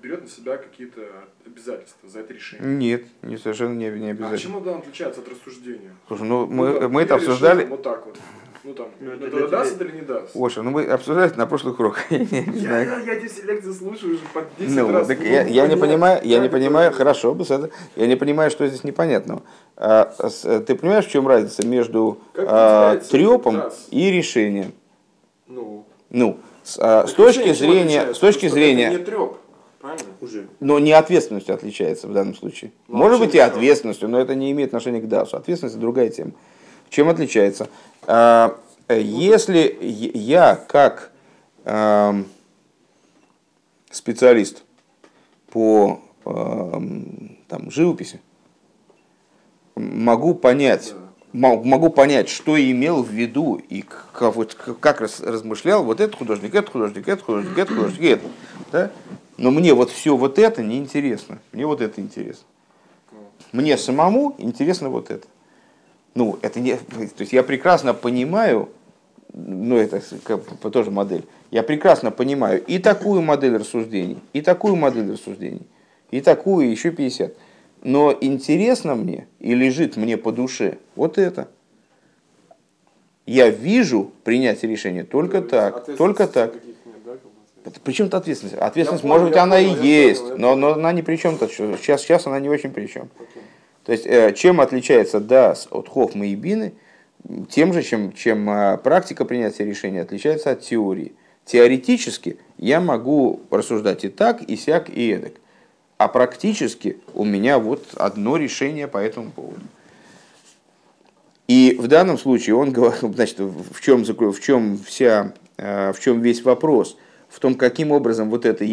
S3: берет на себя какие-то обязательства за это решение.
S1: Нет, не совершенно не, не
S3: А
S1: обязательно.
S3: чем тогда он отличается от рассуждения?
S1: Слушай, ну
S3: Ну,
S1: мы, мы это обсуждали.
S3: Вот так вот. Ну там,
S2: Ну, это
S3: это, даст это или не даст?
S1: Оша, ну мы обсуждали это на прошлых уроках. Я не
S3: Я,
S1: знаю.
S3: я, я эти лекции слушаю уже по 10
S1: Ну,
S3: раз.
S1: так
S3: Ну,
S1: я, я не понимаю, я не
S3: это
S1: понимаю, хорошо, этого. я не понимаю, что здесь непонятного. А, с- ты понимаешь, в чем разница между а, трепом и решением?
S3: Ну,
S1: Ну, с, а, с точки зрения, с точки зрения,
S3: Это не треп, правильно?
S2: Уже.
S1: но не ответственностью отличается в данном случае.
S3: Ну,
S1: Может быть и ответственностью, но это не имеет отношения к ДАСу. Ответственность это другая тема. Чем отличается? А, э, Если я- как ам, специалист по ам, там, живописи могу понять, мо- могу понять, что имел в виду и как, вот, как раз размышлял вот этот художник, этот художник, этот художник, этот художник, этот. Да? Но мне вот все вот это не интересно. Мне вот это интересно. Мне самому интересно вот это. Ну, это не... То есть я прекрасно понимаю, ну, это тоже модель. Я прекрасно понимаю и такую модель рассуждений, и такую модель рассуждений, и такую, еще 50. Но интересно мне и лежит мне по душе вот это. Я вижу принятие решения только
S3: То есть
S1: так, только так.
S3: да?
S1: Причем тут ответственность? Ответственность,
S3: Я
S1: может
S3: понял,
S1: быть, она
S3: понял,
S1: и есть,
S3: понял,
S1: но, но она ни при чем-то. Сейчас, сейчас она не очень при чем.
S3: Окей.
S1: То есть, э, чем отличается ДАС от Хохмы и Бины? Тем же, чем, чем э, практика принятия решения отличается от теории. Теоретически я могу рассуждать и так, и сяк, и эдак. А практически у меня вот одно решение по этому поводу. И в данном случае он говорит, значит, в чем, в чем, вся, э, в чем весь вопрос? В том, каким образом вот это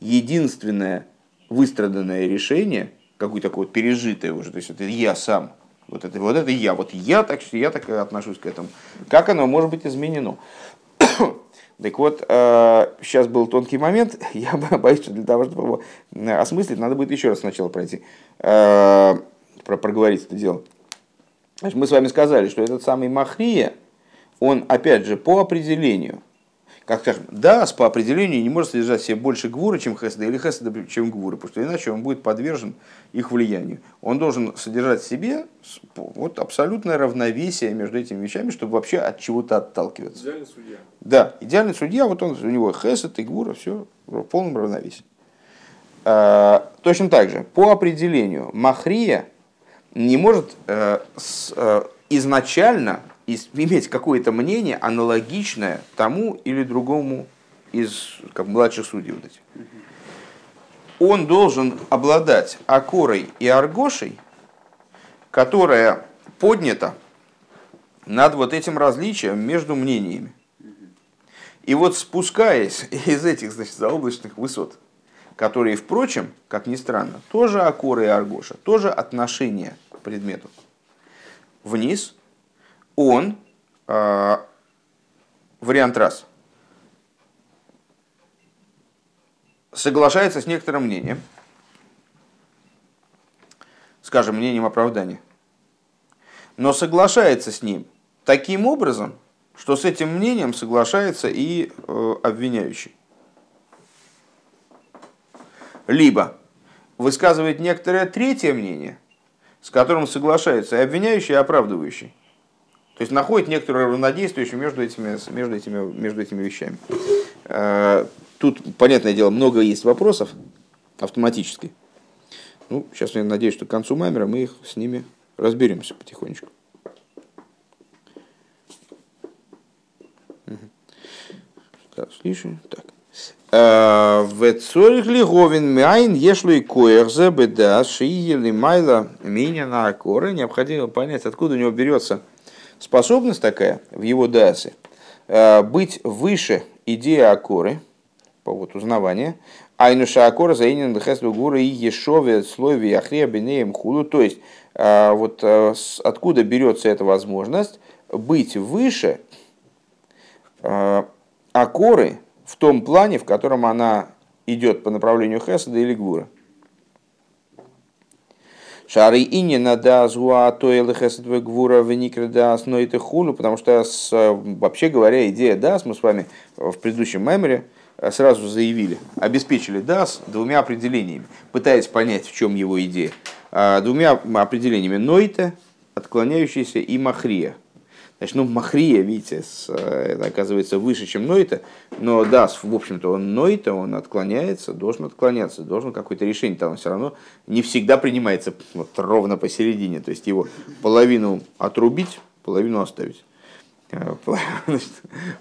S1: единственное выстраданное решение, какое-то такое вот пережитое уже, то есть это я сам, вот это, вот это я, вот я так, я так отношусь к этому. Как оно может быть изменено? Так вот, сейчас был тонкий момент, я боюсь, что для того, чтобы его э, осмыслить, надо будет еще раз сначала пройти, э, про- проговорить это дело. Значит, мы с вами сказали, что этот самый Махрия, он, опять же, по определению, как скажем, Дас по определению не может содержать себе больше гвура, чем хеседа, или хеседа, чем гвура, потому что иначе он будет подвержен их влиянию. Он должен содержать в себе вот, абсолютное равновесие между этими вещами, чтобы вообще от чего-то отталкиваться.
S3: Идеальный судья.
S1: Да, идеальный судья, вот он, у него хесед и гвура, все в полном равновесии. А, Точно так же, по определению, Махрия не может э, с- э, изначально иметь какое-то мнение аналогичное тому или другому из как, младших судей. Вот этих. Он должен обладать акорой и аргошей, которая поднята над вот этим различием между мнениями. И вот спускаясь из этих значит, заоблачных высот, которые, впрочем, как ни странно, тоже акора и аргоша, тоже отношение к предмету, вниз, он, э, вариант раз, соглашается с некоторым мнением, скажем, мнением оправдания, но соглашается с ним таким образом, что с этим мнением соглашается и э, обвиняющий. Либо высказывает некоторое третье мнение, с которым соглашается и обвиняющий, и оправдывающий. То есть находит некоторое равнодействие между этими, между этими, между этими вещами. Э, Тут, понятное дело, много есть вопросов автоматически. Ну, сейчас я надеюсь, что к концу мамера мы их с ними разберемся потихонечку. Мгм. Так. Э, В цорих ли говин мяйн ешлу и беда шиели майла меня на акоры. Необходимо понять, откуда у него берется способность такая в его дасе э, быть выше идеи акоры, по вот узнавания, айнуша акора заинен дхесву гура и ешове слове ахрея бенеем худу. То есть, э, вот э, откуда берется эта возможность быть выше акоры в том плане, в котором она идет по направлению Хесада или Гвура. Шары и не надо зуа то в Гвура в Никрда но это хулю, потому что с, вообще говоря, идея дас, мы с вами в предыдущем меморе э, сразу заявили, обеспечили дас двумя определениями, пытаясь понять, в чем его идея. А, Двумя определениями нойта, отклоняющийся, и махрия. Значит, ну, махрия, видите, с, э, это оказывается выше, чем нойта, но да, с- в общем-то, он нойта, он отклоняется, должен отклоняться, должен какое-то решение, там все равно не всегда принимается вот, ровно посередине, то есть его половину отрубить, половину оставить. Э, значит,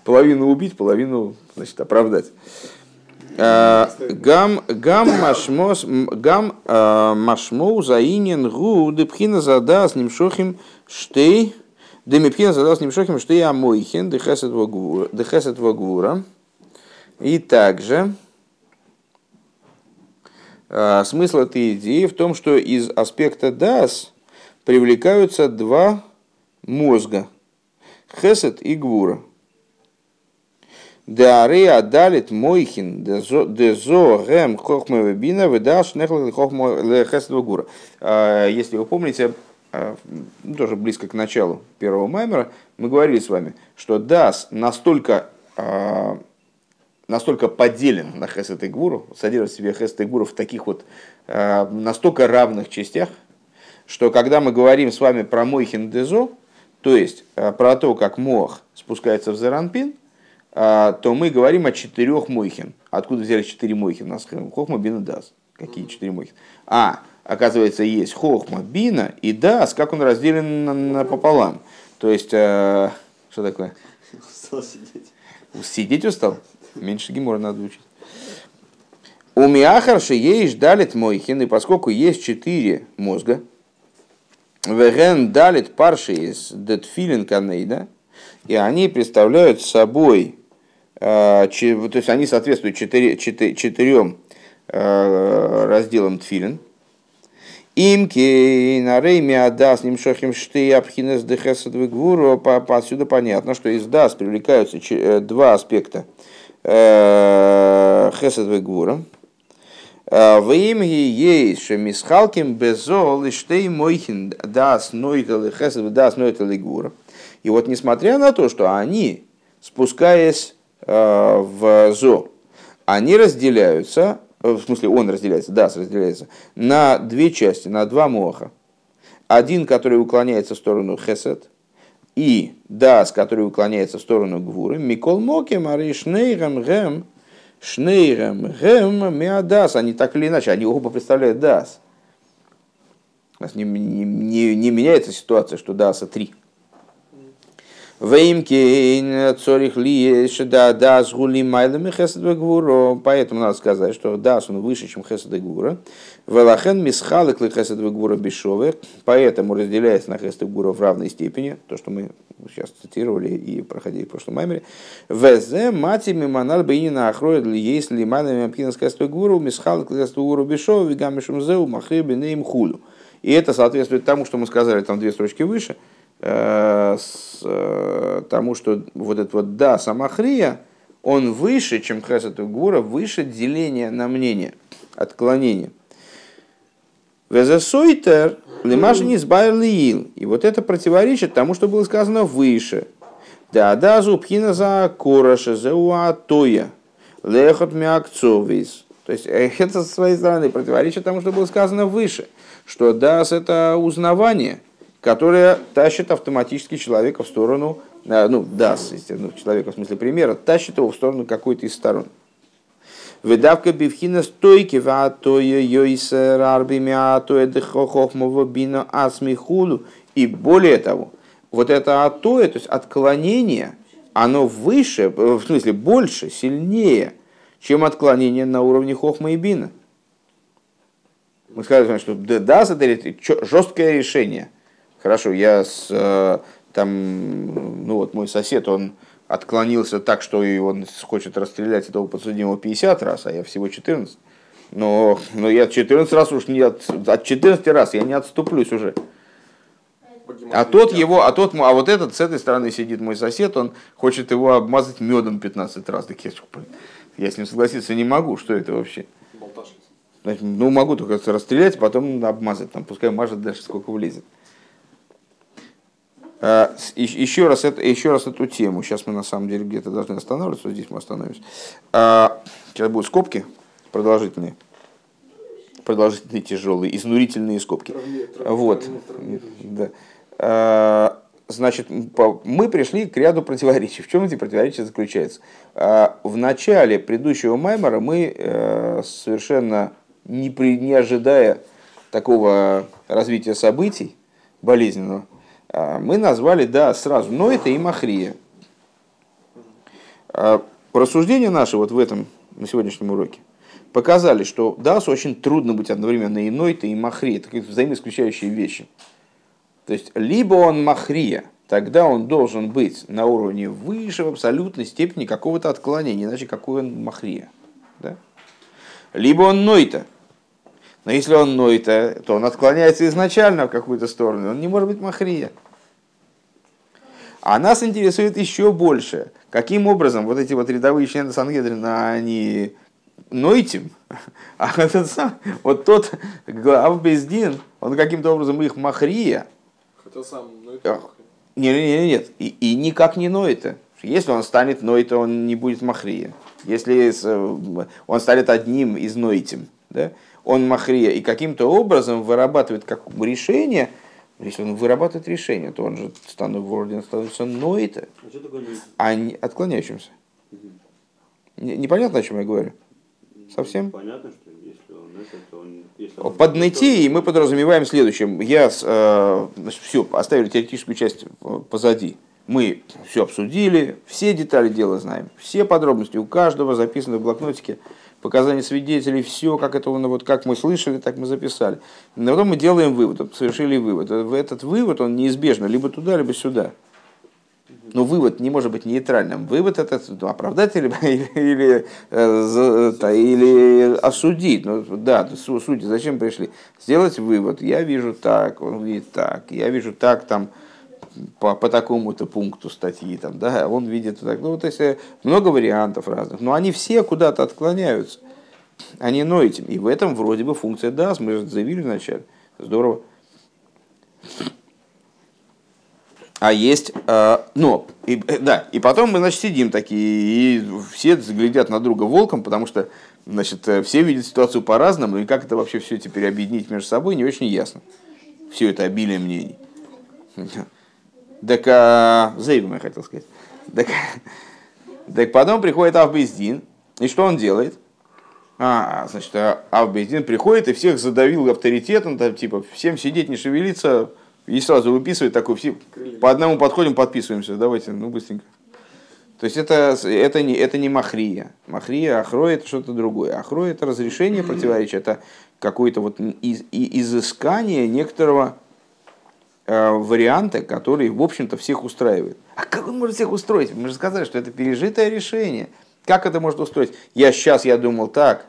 S1: половину убить, половину значит, оправдать. Э, Гам гам машмос гам машмоу заинен гу депхина задас нимшохим штей демипхина задас нимшохим штей амойхин дехесет вагвура дехесет вагвура и также э, смысл этой идеи в том, что из аспекта дас привлекаются два мозга хесет и гвура. Деарея далит мойхин дезо гэм хохма бина выдаш хохма лехесэтого гура. А, Если вы помните, а, тоже близко к началу первого маймера, мы говорили с вами, что дас настолько а, настолько поделен на хесет и гуру, содержит в себе хесет и гуру в таких вот а, настолько равных частях, что когда мы говорим с вами про мойхин дезо, то есть а, про то, как мох спускается в зеранпин, а, то мы говорим о четырех мойхин. Откуда взяли четыре мойхин? У нас хохма, бина, дас. Какие четыре мойхин? А, оказывается, есть хохма, бина и дас, как он разделен пополам. То есть, э, что такое?
S2: Устал сидеть.
S1: Сидеть устал? Меньше гемора надо учить. У Миахарши есть далит мойхин, и поскольку есть четыре мозга, веген далит парши из детфилин канейда, и они представляют собой, э, то есть они соответствуют четыре- четы- четырем э, разделам тфилин, Имки на рейме адас нимшохим шты абхинес дехесад гвуру. Отсюда понятно, что из дас привлекаются э, два аспекта э, хесад гвура. В имге есть шемисхалким безол и штей мойхин дас нойтал и хесад дас нойтал и гвура. И вот несмотря на то, что они, спускаясь э, в зо, они разделяются, э, в смысле он разделяется, дас разделяется, на две части, на два моха. Один, который уклоняется в сторону хесед, и дас, который уклоняется в сторону гвуры. Микол мокем, ари шнейрам гэм, шнейрам гэм, миадас. Они так или иначе, они оба представляют дас. У нас не, не, не, не меняется ситуация, что даса три. Веймкейн цорих ли да да с гули майлами хесед гвуро. Поэтому надо сказать, что дас он выше, чем хесед гвура. Велахен мисхалык ли хесед гвура бешове. Поэтому разделяется на хесед гвура в равной степени. То, что мы сейчас цитировали и проходили в прошлом маймере. Везе мати миманал бейнина ахроид ли есть ли майлами амкинас хесед гвура. Мисхалык ли хесед гвура бешове. Вигамишем зеу махри бенеем хулю. И это соответствует тому, что мы сказали там две строчки выше – с э, тому, что вот этот вот да, самахрия, он выше, чем хесед и гура, выше деления на мнение, отклонение. Везесойтер лимаши не избавил И вот это противоречит тому, что было сказано выше. Да, да, зубхина за короша, за уатоя, лехот миакцовис. То есть э, это со своей стороны противоречит тому, что было сказано выше, что дас это узнавание, которое тащит автоматически человека в сторону, э, ну, дас, естественно, человека в смысле примера, тащит его в сторону какой-то из сторон. Выдавка бивхина стойки ватоя йойсер арбими атоя дехохохмова бина асмихулу. И более того, вот это атоя, то есть отклонение, оно выше, в смысле больше, сильнее, чем отклонение на уровне хохма и бина. Мы сказали, что дас это жесткое решение. Хорошо, я с, э, там, ну вот мой сосед, он отклонился так, что и он хочет расстрелять этого подсудимого 50 раз, а я всего 14. Но, но я 14 раз уж не от, от 14 раз я не отступлюсь уже. А тот его, а тот, а вот этот с этой стороны сидит мой сосед, он хочет его обмазать медом 15 раз. Так я, я с ним согласиться не могу, что это вообще? Значит, ну, могу только расстрелять, потом обмазать, там, пускай мажет дальше, сколько влезет. А, еще раз, это, еще раз эту тему. Сейчас мы на самом деле где-то должны останавливаться, вот здесь мы остановимся. А, сейчас будут скобки продолжительные. Продолжительные, тяжелые, изнурительные скобки. Вот. Да. А, значит, мы пришли к ряду противоречий. В чем эти противоречия заключаются? В начале предыдущего Маймера мы э, совершенно не, при, не ожидая такого развития событий болезненного, мы назвали, да, сразу, но это и Махрия. А, рассуждения наши вот в этом, на сегодняшнем уроке, показали, что Дас очень трудно быть одновременно и Нойта, и Махрия. Это взаимоисключающие вещи. То есть, либо он Махрия, тогда он должен быть на уровне выше в абсолютной степени какого-то отклонения, иначе какой он Махрия. Да? Либо он Нойта, но если он нойта, то он отклоняется изначально в какую-то сторону, он не может быть махрия. А нас интересует еще больше, каким образом вот эти вот рядовые члены Сангедрина, они нойтим, а этот сам, вот тот глав Бездин, он каким-то образом их махрия.
S3: Хотя сам ноет
S1: Нет, нет, нет, и, и никак не нойта. Если он станет нойта, он не будет махрия. Если он станет одним из нойтим, да, он махрия и каким-то образом вырабатывает как решение, если он вырабатывает решение, то он же стану, вроде становится ноита, а не отклоняющимся. Не, непонятно, о чем я говорю? Совсем?
S2: Понятно, что если он это, то он... Если он
S1: Под нытией мы подразумеваем следующее. Я э, все, оставили теоретическую часть позади. Мы все обсудили, все детали дела знаем, все подробности у каждого записаны в блокнотике показания свидетелей, все, как это ну, вот как мы слышали, так мы записали. Но потом мы делаем вывод, совершили вывод. Этот вывод, он неизбежно либо туда, либо сюда. Но вывод не может быть нейтральным. Вывод это ну, оправдать или, или, или, или осудить. Ну, да, судьи зачем пришли? Сделать вывод. Я вижу так, он видит так. Я вижу так, там, по, по такому-то пункту статьи, там, да, он видит так. Ну, то есть э, много вариантов разных, но они все куда-то отклоняются. Они ноют. И в этом вроде бы функция даст, мы же заявили вначале. Здорово. А есть, э, но, и, э, да, и потом мы, значит, сидим такие, и все глядят на друга волком, потому что, значит, все видят ситуацию по-разному, и как это вообще все теперь объединить между собой, не очень ясно. Все это обилие мнений. Так, а, Зейбом я хотел сказать. Так, так потом приходит Авбездин, и что он делает? А, значит, Авбездин приходит и всех задавил авторитетом, там, типа, всем сидеть, не шевелиться, и сразу выписывает такой, все, по одному подходим, подписываемся, давайте, ну, быстренько. То есть это, это, не, это не махрия. Махрия, ахрой это что-то другое. Ахрой это разрешение противоречия, это какое-то вот из, изыскание некоторого Э, варианты, которые, в общем-то, всех устраивают. А как он может всех устроить? Мы же сказали, что это пережитое решение. Как это может устроить? Я сейчас, я думал так,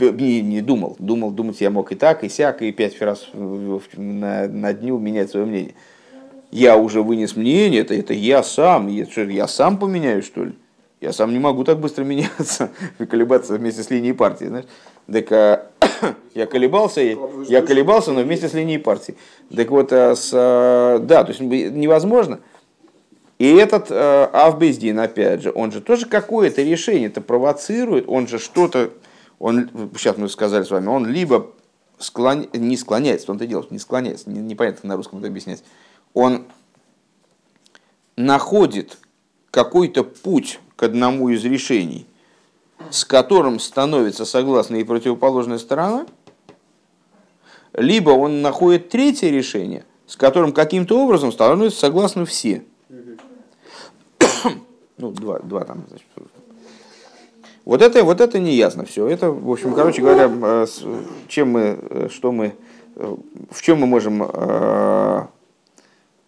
S1: не, не думал, думал, думать я мог и так, и сяк, и пять раз на, на дню менять свое мнение. Я уже вынес мнение, это, это я сам, я, что, я сам поменяю, что ли? Я сам не могу так быстро меняться, колебаться вместе с линией партии. Знаешь? Так а, я колебался, я колебался, но вместе с линией партии. Так вот, а с, а, да, то есть невозможно. И этот э, Авбездин, опять же, он же тоже какое-то решение это провоцирует, он же что-то, он, сейчас мы сказали с вами, он либо склон, не склоняется, он это делает, не склоняется, не, непонятно на русском это объяснять, он находит какой-то путь к одному из решений, с которым становится согласна и противоположная сторона, либо он находит третье решение, с которым каким-то образом становятся согласны все. ну, два, два там, значит. Вот это, вот это не ясно все. Это, в общем, короче говоря, э, чем мы, э, что мы, э, в чем мы можем,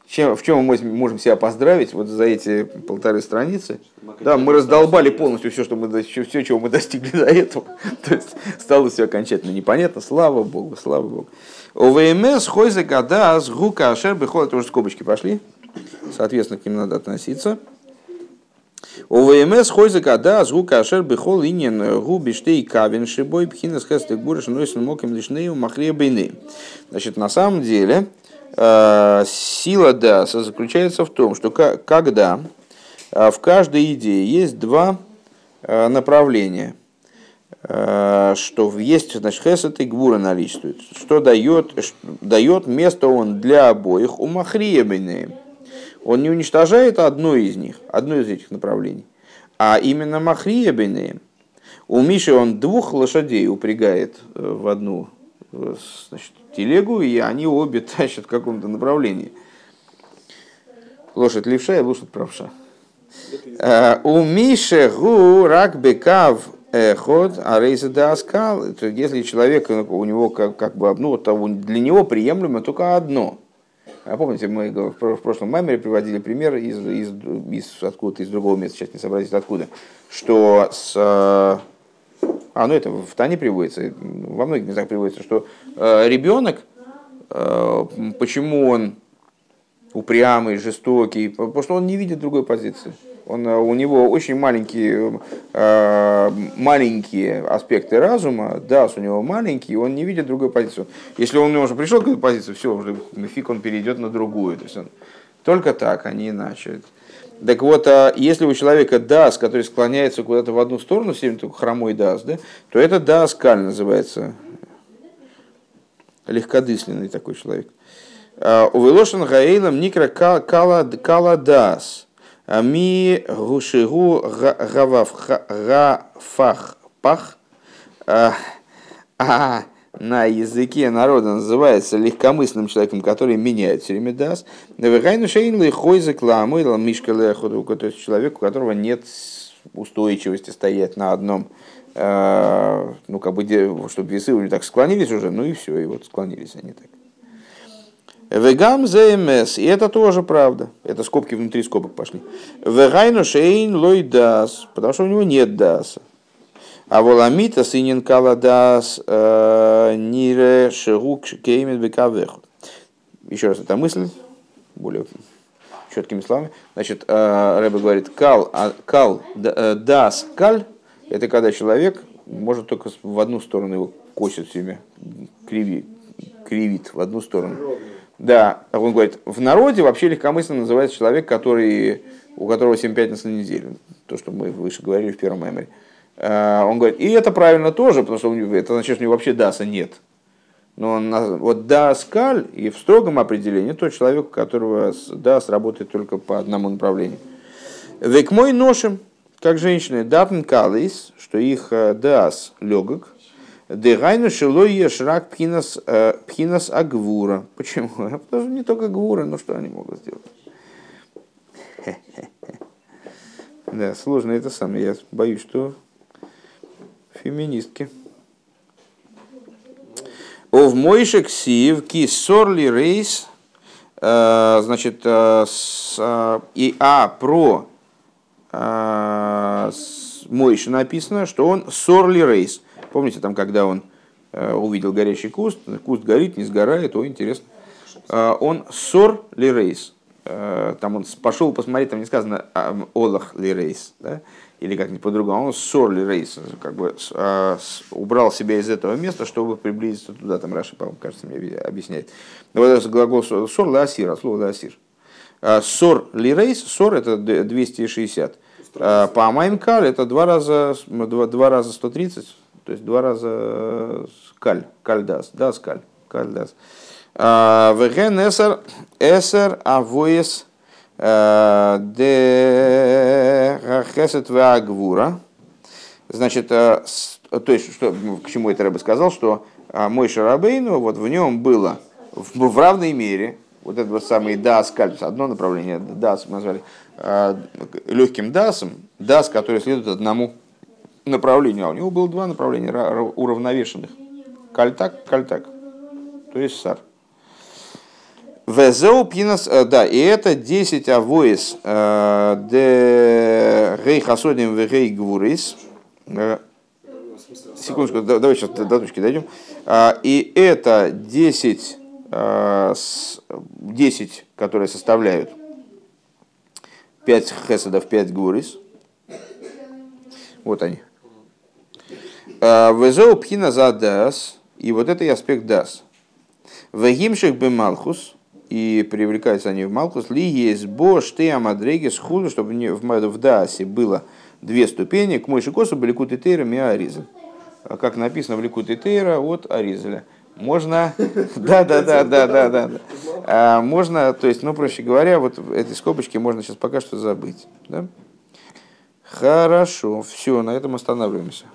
S1: чем, в чем мы можем- себя поздравить вот за эти полторы страницы. Да, мы раздолбали полностью все, что мы, все, все, чего мы достигли до этого. То есть стало все окончательно непонятно. Слава Богу, слава Богу. ОВМС хойзе гада с гука ашер бихол, это уже скобочки пошли. Соответственно, к ним надо относиться. ОВМС хойзе гада с гука ашер бихол инин губи штей кавен шибой пхинас хэстек бурыш нойсен моким лишнею махре бейны. Значит, на самом деле, сила Даса заключается в том, что когда э, в каждой идее есть два э, направления, э, что есть, значит, хесед и гвура наличествует, что дает, дает место он для обоих у махриебейны. Он не уничтожает одно из них, одно из этих направлений, а именно махриебейны. У Миши он двух лошадей упрягает э, в одну э, значит, телегу, и они обе тащат в каком-то направлении. Лошадь левша и лошадь правша. Э, У Миши гу рак бекав ход, а рейса. То есть, Если человек, э, у него как, как бы, ну, для него приемлемо только одно. А помните, мы в про- в прошлом мемере приводили пример из, из, из откуда-то из другого места, сейчас не сообразить откуда, что с э, а, ну это в Тане приводится, во многих местах приводится, что э, ребенок, э, почему он упрямый, жестокий, потому что он не видит другой позиции. Он, э, у него очень маленькие, э, маленькие аспекты разума, да, у него маленький, он не видит другой позиции. Если он уже пришел к этой позиции, все, уже фиг он перейдет на другую. То есть он только так, а не иначе. Так вот, а если у человека дас, который склоняется куда-то в одну сторону, все время только хромой дас, да, то это даскаль называется. Легкодысленный такой человек. Увелошен гаэйлам никра ка- кала дас. А Ми гушигу га- гавав ха- гафах пах. А а на языке народа называется легкомысленным человеком, который меняет все время дас. Навигайну шейн хой закламу или мишка леходу, то есть человек, у которого нет устойчивости стоять на одном, э, ну как бы, чтобы весы уже так склонились уже, ну и все, и вот склонились они так. Вегам ЗМС, и это тоже правда. Это скобки внутри скобок пошли. Вегайну шейн лой дас, потому что у него нет даса. А воламита синин кала дас э, нире шерук кеймит бекавеху. Еще раз эта мысль, более четкими словами. Значит, э, Рэбе говорит, кал, а, кал э, дас каль, это когда человек может только в одну сторону его косит время, криви, кривит в одну сторону. Да, а он говорит, в народе вообще легкомысленно называется человек, который, у которого 7 пятниц на неделю. То, что мы выше говорили в первом меморе. Он говорит, и это правильно тоже, потому что это значит, что у него вообще даса нет. Но вот даскаль и в строгом определении тот человек, у которого дас работает только по одному направлению. Век мой ношим, как женщины, датн калис, что их э, дас легок, Дегайну шилой ешрак пхинас, э, пхинас агвура. Почему? Потому что не только гвура, но что они могут сделать? Да, сложно это самое. Я боюсь, что феминистки. Ов мойшек ки сорли рейс, э, значит, э, с, э, и а про Мойши написано, что он сорли рейс. Помните, там, когда он увидел горящий куст, куст горит, не сгорает, о, интересно. Он сор ли рейс. Там он пошел посмотреть, там не сказано олах ли рейс, да? Или как-нибудь по-другому, он сор ли рейс, как бы а, с- убрал себя из этого места, чтобы приблизиться туда, там Раши, по-моему, кажется, мне объя- объясняет. Но вот этот глагол сор, асир, от слова ли асир. А, Сор ли рейс, сор это д- 260. А, По Амаймкаль это два раза, два, два раза 130, то есть два раза каль, каль дас, дас каль, каль дас. А, Веген эсер, эсер авоес де хесет вагвура. Значит, э, то есть, что, к чему это я бы сказал, что мой Шарабейну, вот в нем было в, в равной мере, вот этот вот самый дас кальц, одно направление, дас мы назвали э, легким дасом, дас, который следует одному направлений, а у него было два направления ра- ра- уравновешенных. Кальтак, кальтак. То есть сар. Везеу пинас, э, да, и это 10 авоис э, де рей хасодим в рей гвурис. Э, Секундочку, да- давай сейчас до точки дойдем. А, И это 10, э, с- 10 которые составляют 5 хеседов, 5 гурис. Вот они. Везеу пхина за дас. И вот это и аспект дас. Вегимших бы Малхус, и привлекаются они в Малхус, ли есть бо шты амадрегис худу, чтобы в, в Даасе было две ступени, к мойши косу были кут и тейра ми ариза. А Как написано в ликут и тейра от аризеля. Можно, да, да, да, да, да, да. А, можно, то есть, ну, проще говоря, вот этой скобочке можно сейчас пока что забыть. Да? Хорошо, все, на этом останавливаемся.